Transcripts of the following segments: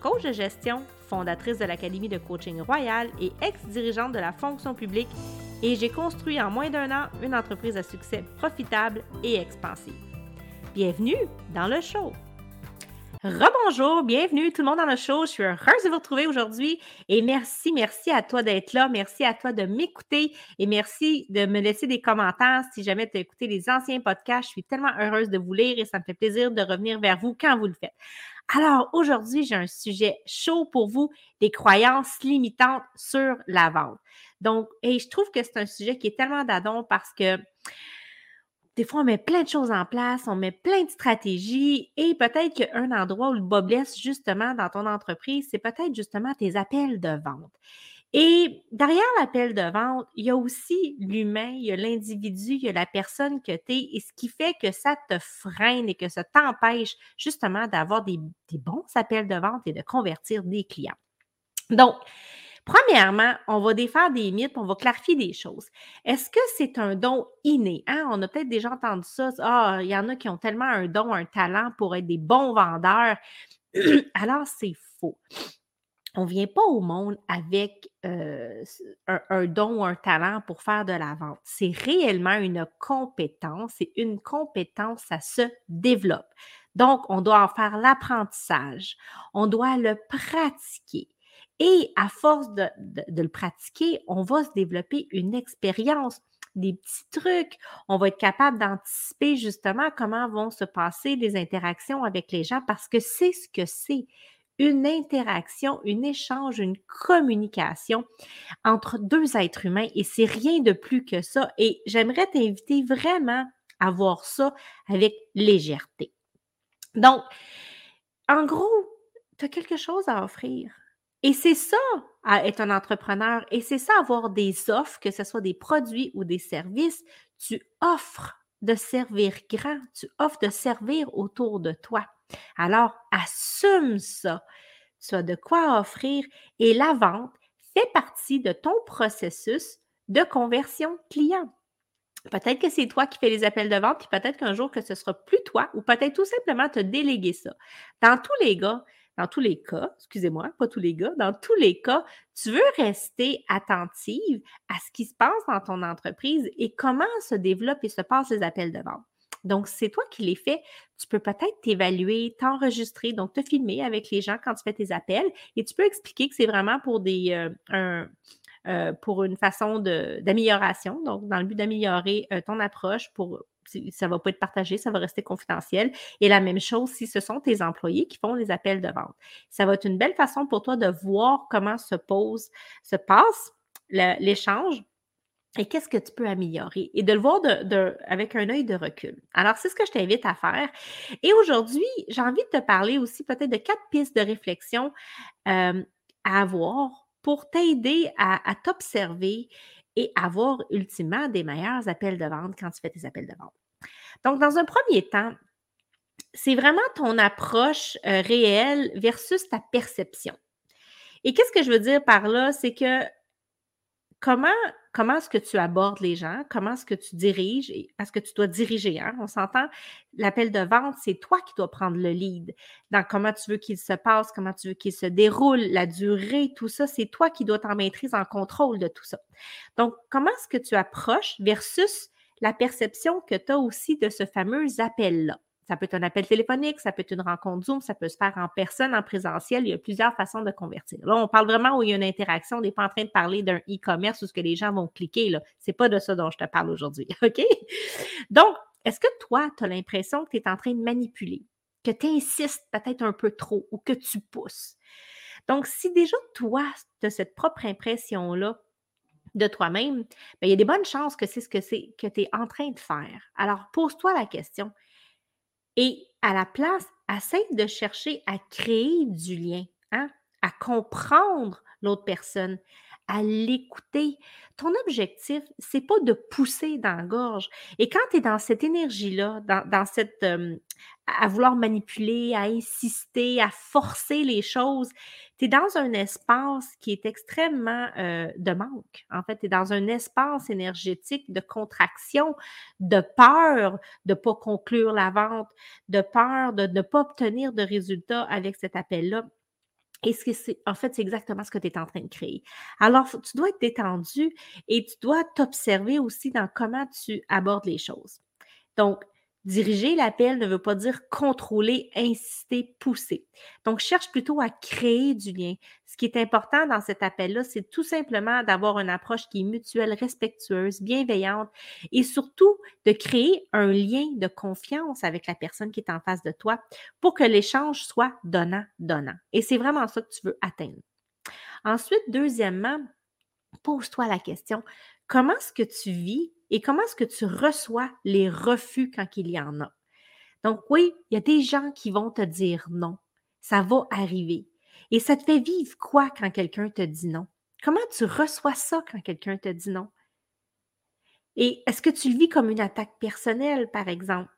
coach de gestion, fondatrice de l'Académie de coaching royal et ex-dirigeante de la fonction publique, et j'ai construit en moins d'un an une entreprise à succès profitable et expansive. Bienvenue dans le show! Rebonjour, bienvenue tout le monde dans le show. Je suis heureuse de vous retrouver aujourd'hui et merci, merci à toi d'être là. Merci à toi de m'écouter et merci de me laisser des commentaires si jamais tu as écouté les anciens podcasts. Je suis tellement heureuse de vous lire et ça me fait plaisir de revenir vers vous quand vous le faites. Alors aujourd'hui, j'ai un sujet chaud pour vous, des croyances limitantes sur la vente. Donc, et je trouve que c'est un sujet qui est tellement d'adon parce que des fois, on met plein de choses en place, on met plein de stratégies et peut-être qu'un endroit où le bas blesse justement dans ton entreprise, c'est peut-être justement tes appels de vente. Et derrière l'appel de vente, il y a aussi l'humain, il y a l'individu, il y a la personne que tu es et ce qui fait que ça te freine et que ça t'empêche justement d'avoir des, des bons appels de vente et de convertir des clients. Donc, Premièrement, on va défaire des mythes, on va clarifier des choses. Est-ce que c'est un don inné? Hein? On a peut-être déjà entendu ça. Ah, il y en a qui ont tellement un don, un talent pour être des bons vendeurs. Alors, c'est faux. On ne vient pas au monde avec euh, un, un, don ou un talent pour faire de la vente. C'est réellement une compétence et une compétence, ça se développe. Donc, on doit en faire l'apprentissage. On doit le pratiquer. Et à force de, le pratiquer, on va se développer une expérience, des petits trucs. On va être capable d'anticiper justement comment vont se passer les interactions avec les gens parce que c'est ce que c'est une interaction, un échange, une communication entre deux êtres humains et c'est rien de plus que ça. Et j'aimerais t'inviter vraiment à voir ça avec légèreté. Donc, en gros, tu as quelque chose à offrir. Et c'est ça, être un entrepreneur, et c'est ça, avoir des offres, que ce soit des produits ou des services. Tu offres de servir grand, tu offres de servir autour de toi. Alors, assume ça. Tu as de quoi offrir et la vente fait partie de ton processus de conversion client. Peut-être que c'est toi qui fais les appels de vente, puis peut-être qu'un jour que ce sera plus toi, ou peut-être tout simplement te déléguer ça. Dans tous les cas, dans tous les cas, excusez-moi, pas tous les gars, dans tous les cas, tu veux rester attentive à ce qui se passe dans ton entreprise et comment se développent et se passent les appels de vente. Donc, c'est toi qui les fais. Tu peux peut-être t'évaluer, t'enregistrer, donc te filmer avec les gens quand tu fais tes appels et tu peux expliquer que c'est vraiment pour des, euh, euh, pour une façon d'amélioration, donc dans le but d'améliorer euh, ton approche pour ça ne va pas être partagé, ça va rester confidentiel. Et la même chose si ce sont tes employés qui font les appels de vente. Ça va être une belle façon pour toi de voir comment se pose, se passe l'échange et qu'est-ce que tu peux améliorer et de le voir avec un œil de recul. Alors, c'est ce que je t'invite à faire. Et aujourd'hui, j'ai envie de te parler aussi peut-être de quatre pistes de réflexion euh, à avoir pour t'aider à t'observer et avoir ultimement des meilleurs appels de vente quand tu fais tes appels de vente. Donc, dans un premier temps, c'est vraiment ton approche euh, réelle versus ta perception. Et qu'est-ce que je veux dire par là? C'est que comment, comment est-ce que tu abordes les gens? Comment est-ce que tu diriges? Parce que tu dois diriger, hein? On s'entend, l'appel de vente, c'est toi qui dois prendre le lead dans comment tu veux qu'il se passe, comment tu veux qu'il se déroule, la durée, tout ça, c'est toi qui dois t'en maîtriser en contrôle de tout ça. Donc, comment est-ce que tu approches versus la perception que tu as aussi de ce fameux appel-là? Ça peut être un appel téléphonique, ça peut être une rencontre Zoom, ça peut se faire en personne, en présentiel. Il y a plusieurs façons de convertir. Là, on parle vraiment où il y a une interaction. On n'est pas en train de parler d'un e-commerce où ce que les gens vont cliquer. Ce n'est pas de ça dont je te parle aujourd'hui. OK? Donc, est-ce que toi, tu as l'impression que tu es en train de manipuler, que tu insistes peut-être un peu trop ou que tu pousses? Donc, si déjà toi, tu as cette propre impression-là, de toi-même, ben, il y a des bonnes chances que c'est ce que c'est que tu es en train de faire. Alors, pose-toi la question, et à la place, essaie de chercher à créer du lien. Hein? à comprendre l'autre personne, à l'écouter. Ton objectif, c'est pas de pousser dans la gorge. Et quand tu es dans cette énergie-là, dans, cette à vouloir manipuler, à insister, à forcer les choses, tu es dans un espace qui est extrêmement de manque. En fait, tu es dans un espace énergétique de contraction, de peur de ne pas conclure la vente, de peur de ne pas obtenir de résultats avec cet appel-là. Et ce que c'est, en fait, exactement ce que tu es en train de créer. Alors, tu dois être détendu et tu dois t'observer aussi dans comment tu abordes les choses. Donc, Diriger l'appel ne veut pas dire contrôler, insister, pousser. Donc, cherche plutôt à créer du lien. Ce qui est important dans cet appel-là, c'est tout simplement d'avoir une approche qui est mutuelle, respectueuse, bienveillante et surtout de créer un lien de confiance avec la personne qui est en face de toi pour que l'échange soit donnant-donnant. Et c'est vraiment ça que tu veux atteindre. Ensuite, deuxièmement, pose-toi la question, comment est-ce que tu vis et comment est-ce que tu reçois les refus quand il y en a? Donc oui, il y a des gens qui vont te dire non. Ça va arriver. Et ça te fait vivre quoi quand quelqu'un te dit non? Comment tu reçois ça quand quelqu'un te dit non? Et est-ce que tu le vis comme une attaque personnelle, par exemple?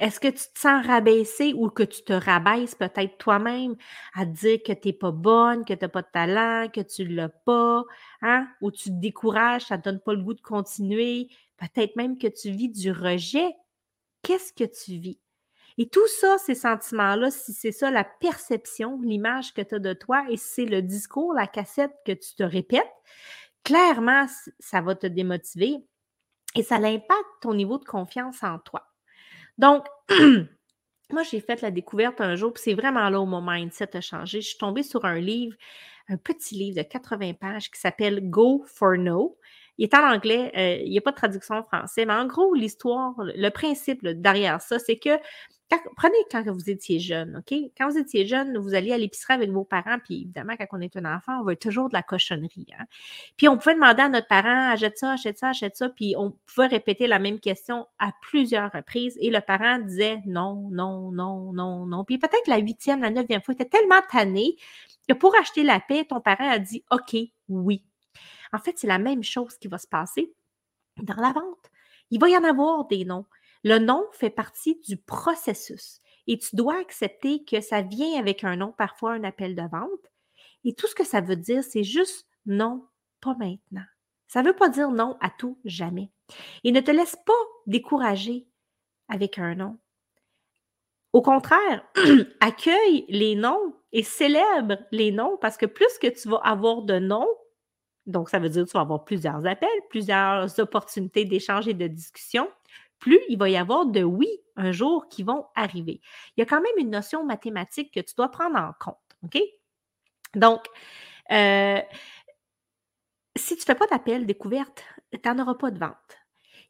Est-ce que tu te sens rabaissé ou que tu te rabaisses peut-être toi-même à dire que tu n'es pas bonne, que tu n'as pas de talent, que tu ne l'as pas, hein? ou tu te décourages, ça ne te donne pas le goût de continuer, peut-être même que tu vis du rejet. Qu'est-ce que tu vis? Et tout ça, ces sentiments-là, si c'est ça la perception, l'image que tu as de toi, et c'est le discours, la cassette que tu te répètes, clairement, ça va te démotiver et ça impacte ton niveau de confiance en toi. Donc, moi, j'ai fait la découverte un jour, puis c'est vraiment là où mon mindset a changé. Je suis tombée sur un livre, un petit livre de 80 pages qui s'appelle Go for No. Il est en anglais, euh, il n'y a pas de traduction en français, mais en gros, l'histoire, le principe derrière ça, c'est que prenez quand vous étiez jeune, OK? Quand vous étiez jeune, vous alliez à l'épicerie avec vos parents, puis évidemment, quand on est un enfant, on veut toujours de la cochonnerie. Hein? Puis on pouvait demander à notre parent, achète ça, achète ça, achète ça, puis on pouvait répéter la même question à plusieurs reprises, et le parent disait non, non, non, non, non. Puis peut-être la huitième, la neuvième fois, il était tellement tanné que pour acheter la paix, ton parent a dit OK, oui. En fait, c'est la même chose qui va se passer dans la vente. Il va y en avoir des noms. Le nom fait partie du processus et tu dois accepter que ça vient avec un nom, parfois un appel de vente. Et tout ce que ça veut dire, c'est juste non, pas maintenant. Ça ne veut pas dire non à tout, jamais. Et ne te laisse pas décourager avec un nom. Au contraire, accueille les noms et célèbre les noms parce que plus que tu vas avoir de noms, donc ça veut dire que tu vas avoir plusieurs appels, plusieurs opportunités d'échange et de discussion, plus il va y avoir de oui un jour qui vont arriver. Il y a quand même une notion mathématique que tu dois prendre en compte. OK? Donc, euh, si tu ne fais pas d'appel découverte, tu n'en auras pas de vente.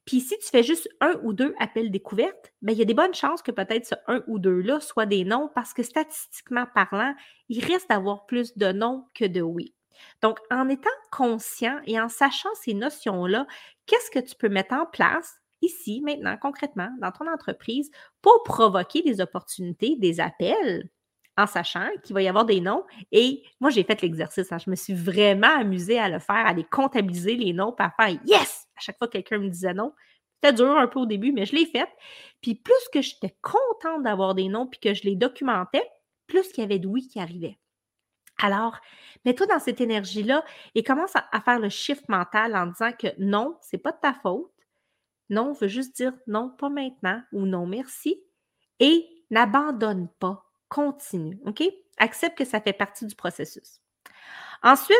Puis si tu fais juste un ou deux appels découvertes, bien, il y a des bonnes chances que peut-être ce un ou deux-là soient des noms parce que statistiquement parlant, il reste d'avoir plus de noms que de oui. Donc, en étant conscient et en sachant ces notions-là, qu'est-ce que tu peux mettre en place ici, maintenant, concrètement, dans ton entreprise, pour provoquer des opportunités, des appels, en sachant qu'il va y avoir des noms? Et moi, j'ai fait l'exercice. Hein, je me suis vraiment amusée à le faire, à les comptabiliser les noms, par faire yes! À chaque fois que quelqu'un me disait non. C'était dur un peu au début, mais je l'ai fait. Puis plus que j'étais contente d'avoir des noms puis que je les documentais, plus qu'il y avait de oui qui arrivait. Alors, mets-toi dans cette énergie-là et commence à, faire le shift mental en disant que non, c'est pas de ta faute. Non veut juste dire non, pas maintenant ou non, merci. Et n'abandonne pas. Continue. OK? Accepte que ça fait partie du processus. Ensuite,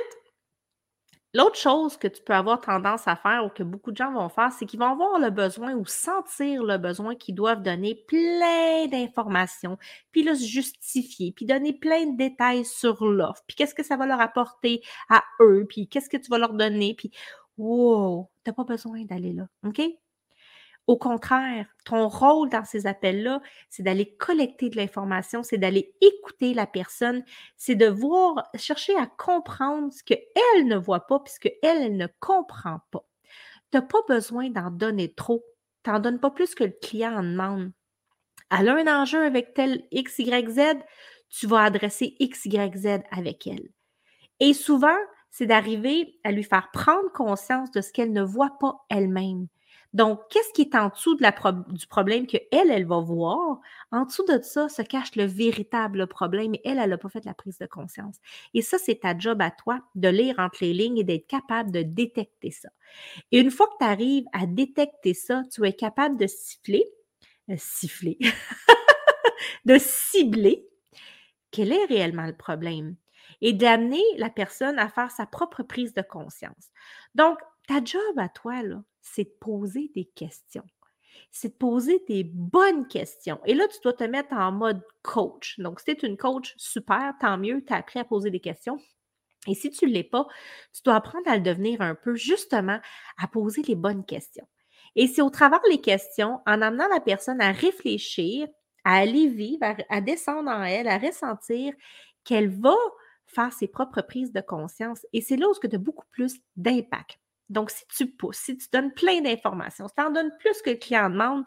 l'autre chose que tu peux avoir tendance à faire ou que beaucoup de gens vont faire, c'est qu'ils vont avoir le besoin ou sentir le besoin qu'ils doivent donner plein d'informations, puis là, se justifier, puis donner plein de détails sur l'offre, puis qu'est-ce que ça va leur apporter à eux, puis qu'est-ce que tu vas leur donner, puis wow, tu n'as pas besoin d'aller là. OK? Au contraire, ton rôle dans ces appels-là, c'est d'aller collecter de l'information, c'est d'aller écouter la personne, c'est de voir, chercher à comprendre ce qu'elle ne voit pas, puisque elle, ne comprend pas. Tu n'as pas besoin d'en donner trop. Tu n'en donnes pas plus que le client en demande. Elle a un enjeu avec tel X, Y, Z, tu vas adresser X, Y, Z avec elle. Et souvent, c'est d'arriver à lui faire prendre conscience de ce qu'elle ne voit pas elle-même. Donc, qu'est-ce qui est en dessous du problème qu'elle, elle va voir? En dessous de ça se cache le véritable problème et elle, elle n'a pas fait la prise de conscience. Et ça, c'est ta job à toi de lire entre les lignes et d'être capable de détecter ça. Et une fois que tu arrives à détecter ça, tu es capable de siffler, euh, siffler, de cibler quel est réellement le problème et d'amener la personne à faire sa propre prise de conscience. Donc, ta job à toi, c'est de poser des questions. C'est de poser des bonnes questions. Et là, tu dois te mettre en mode coach. Donc, si tu es une coach, super, tant mieux, tu as appris à poser des questions. Et si tu ne l'es pas, tu dois apprendre à le devenir un peu, justement, à poser les bonnes questions. Et c'est au travers des questions, en amenant la personne à réfléchir, à aller vivre, à, descendre en elle, à ressentir qu'elle va faire ses propres prises de conscience. Et c'est là où tu as beaucoup plus d'impact. Donc, si tu pousses, si tu donnes plein d'informations, si tu en donnes plus que le client demande,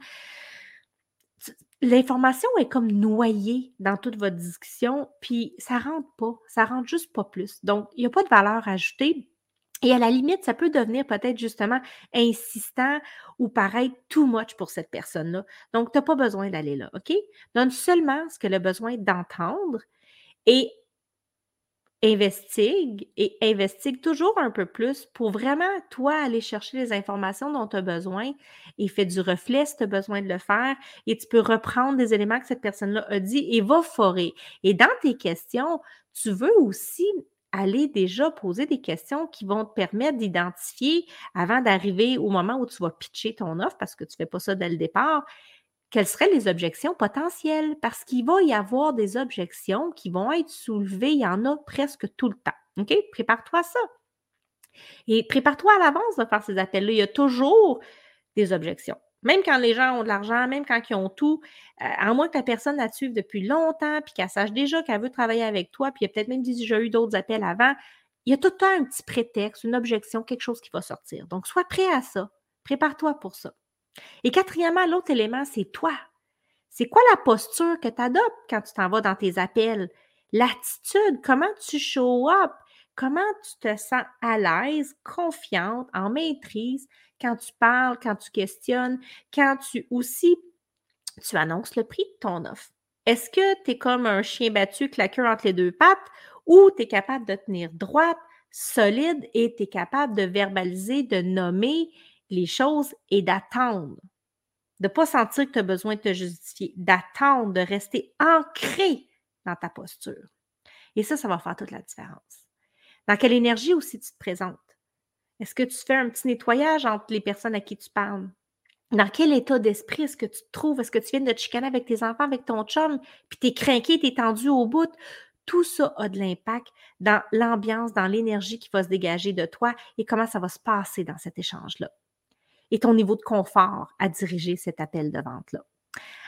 l'information est comme noyée dans toute votre discussion, puis ça rentre pas, ça rentre juste pas plus. Donc, il n'y a pas de valeur ajoutée. Et à la limite, ça peut devenir peut-être justement insistant ou paraître too much pour cette personne-là. Donc, tu n'as pas besoin d'aller là, OK? Donne seulement ce qu'elle a besoin d'entendre et investigue et investigue toujours un peu plus pour vraiment, toi, aller chercher les informations dont tu as besoin et fais du reflet si tu as besoin de le faire et tu peux reprendre des éléments que cette personne-là a dit et va forer. Et dans tes questions, tu veux aussi aller déjà poser des questions qui vont te permettre d'identifier avant d'arriver au moment où tu vas pitcher ton offre parce que tu ne fais pas ça dès le départ quelles seraient les objections potentielles? Parce qu'il va y avoir des objections qui vont être soulevées. Il y en a presque tout le temps. OK? Prépare-toi ça. Et prépare-toi à l'avance de faire ces appels-là. Il y a toujours des objections. Même quand les gens ont de l'argent, même quand ils ont tout, euh, à moins que la personne la suive depuis longtemps, puis qu'elle sache déjà qu'elle veut travailler avec toi, puis il a peut-être même déjà eu d'autres appels avant, il y a tout le temps un petit prétexte, une objection, quelque chose qui va sortir. Donc, sois prêt à ça. Prépare-toi pour ça. Et quatrièmement, l'autre élément, c'est toi. C'est quoi la posture que tu adoptes quand tu t'en vas dans tes appels? L'attitude, comment tu show up? Comment tu te sens à l'aise, confiante, en maîtrise quand tu parles, quand tu questionnes, quand tu aussi tu annonces le prix de ton offre? Est-ce que tu es comme un chien battu claqueur entre les deux pattes ou tu es capable de tenir droite, solide et tu es capable de verbaliser, de nommer les choses et d'attendre. De ne pas sentir que tu as besoin de te justifier, d'attendre, de rester ancré dans ta posture. Et ça, ça va faire toute la différence. Dans quelle énergie aussi tu te présentes? Est-ce que tu fais un petit nettoyage entre les personnes à qui tu parles? Dans quel état d'esprit est-ce que tu te trouves? Est-ce que tu viens de te chicaner avec tes enfants, avec ton chum, puis tu es craqué, tu es tendu au bout? Tout ça a de l'impact dans l'ambiance, dans l'énergie qui va se dégager de toi et comment ça va se passer dans cet échange-là et ton niveau de confort à diriger cet appel de vente-là.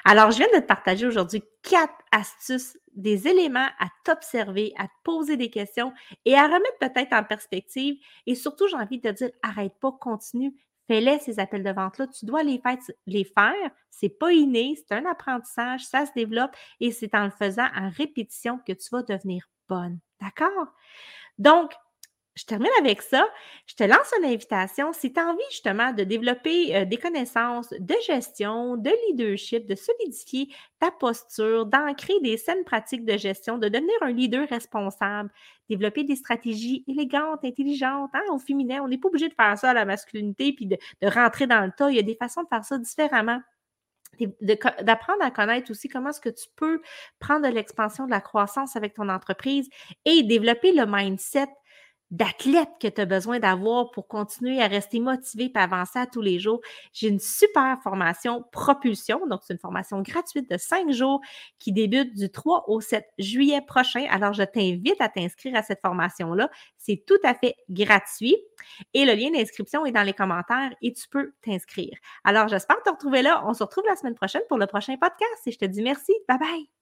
Alors, je viens de te partager aujourd'hui quatre astuces, des éléments à t'observer, à te poser des questions et à remettre peut-être en perspective. Et surtout, j'ai envie de te dire, arrête pas, continue, fais-les ces appels de vente-là. Tu dois les faire. Les faire. C'est pas inné, c'est un apprentissage, ça se développe et c'est en le faisant en répétition que tu vas devenir bonne. D'accord? Donc, je termine avec ça. Je te lance une invitation. Si tu as envie justement de développer euh, des connaissances de gestion, de leadership, de solidifier ta posture, d'ancrer des saines pratiques de gestion, de devenir un leader responsable, développer des stratégies élégantes, intelligentes, hein, au féminin, on n'est pas obligé de faire ça à la masculinité puis de, de rentrer dans le tas. Il y a des façons de faire ça différemment d'apprendre à connaître aussi comment est-ce que tu peux prendre de l'expansion, de la croissance avec ton entreprise et développer le mindset d'athlète que tu as besoin d'avoir pour continuer à rester motivé et avancer à tous les jours. J'ai une super formation propulsion, donc c'est une formation gratuite de cinq jours qui débute du 3 au 7 juillet prochain. Alors, je t'invite à t'inscrire à cette formation-là. C'est tout à fait gratuit et le lien d'inscription est dans les commentaires et tu peux t'inscrire. Alors, j'espère te retrouver là. On se retrouve la semaine prochaine pour le prochain podcast et je te dis merci. Bye bye.